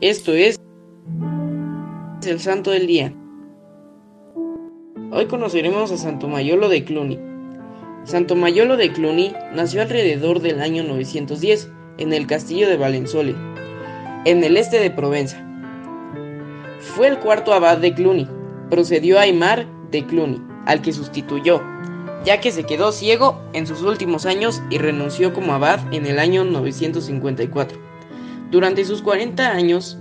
Esto es el Santo del Día. Hoy conoceremos a Santo Mayolo de Cluny. Santo Mayolo de Cluny nació alrededor del año 910 en el castillo de Valenzole, en el este de Provenza. Fue el cuarto abad de Cluny. Procedió a Aymar de Cluny, al que sustituyó, ya que se quedó ciego en sus últimos años y renunció como abad en el año 954. Durante sus 40 años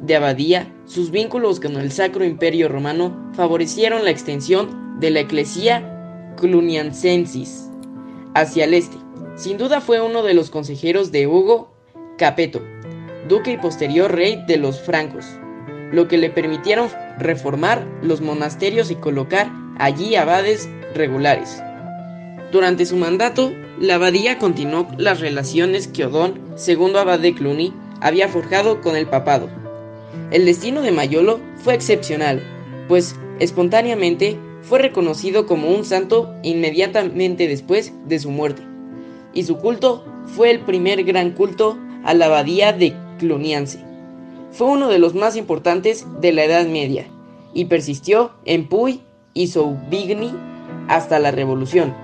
de abadía, sus vínculos con el Sacro Imperio Romano favorecieron la extensión de la Ecclesia Cluniacensis hacia el este. Sin duda fue uno de los consejeros de Hugo Capeto, duque y posterior rey de los francos, lo que le permitieron reformar los monasterios y colocar allí abades regulares. Durante su mandato, la abadía continuó las relaciones que Odón, segundo abad de Cluny, había forjado con el papado. El destino de Mayolo fue excepcional, pues espontáneamente fue reconocido como un santo inmediatamente después de su muerte, y su culto fue el primer gran culto a la abadía de Cluniance. Fue uno de los más importantes de la Edad Media, y persistió en Puy y Soubigny hasta la Revolución.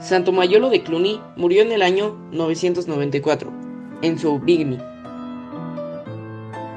Santo Mayolo de Cluny murió en el año 994, en Soubigny.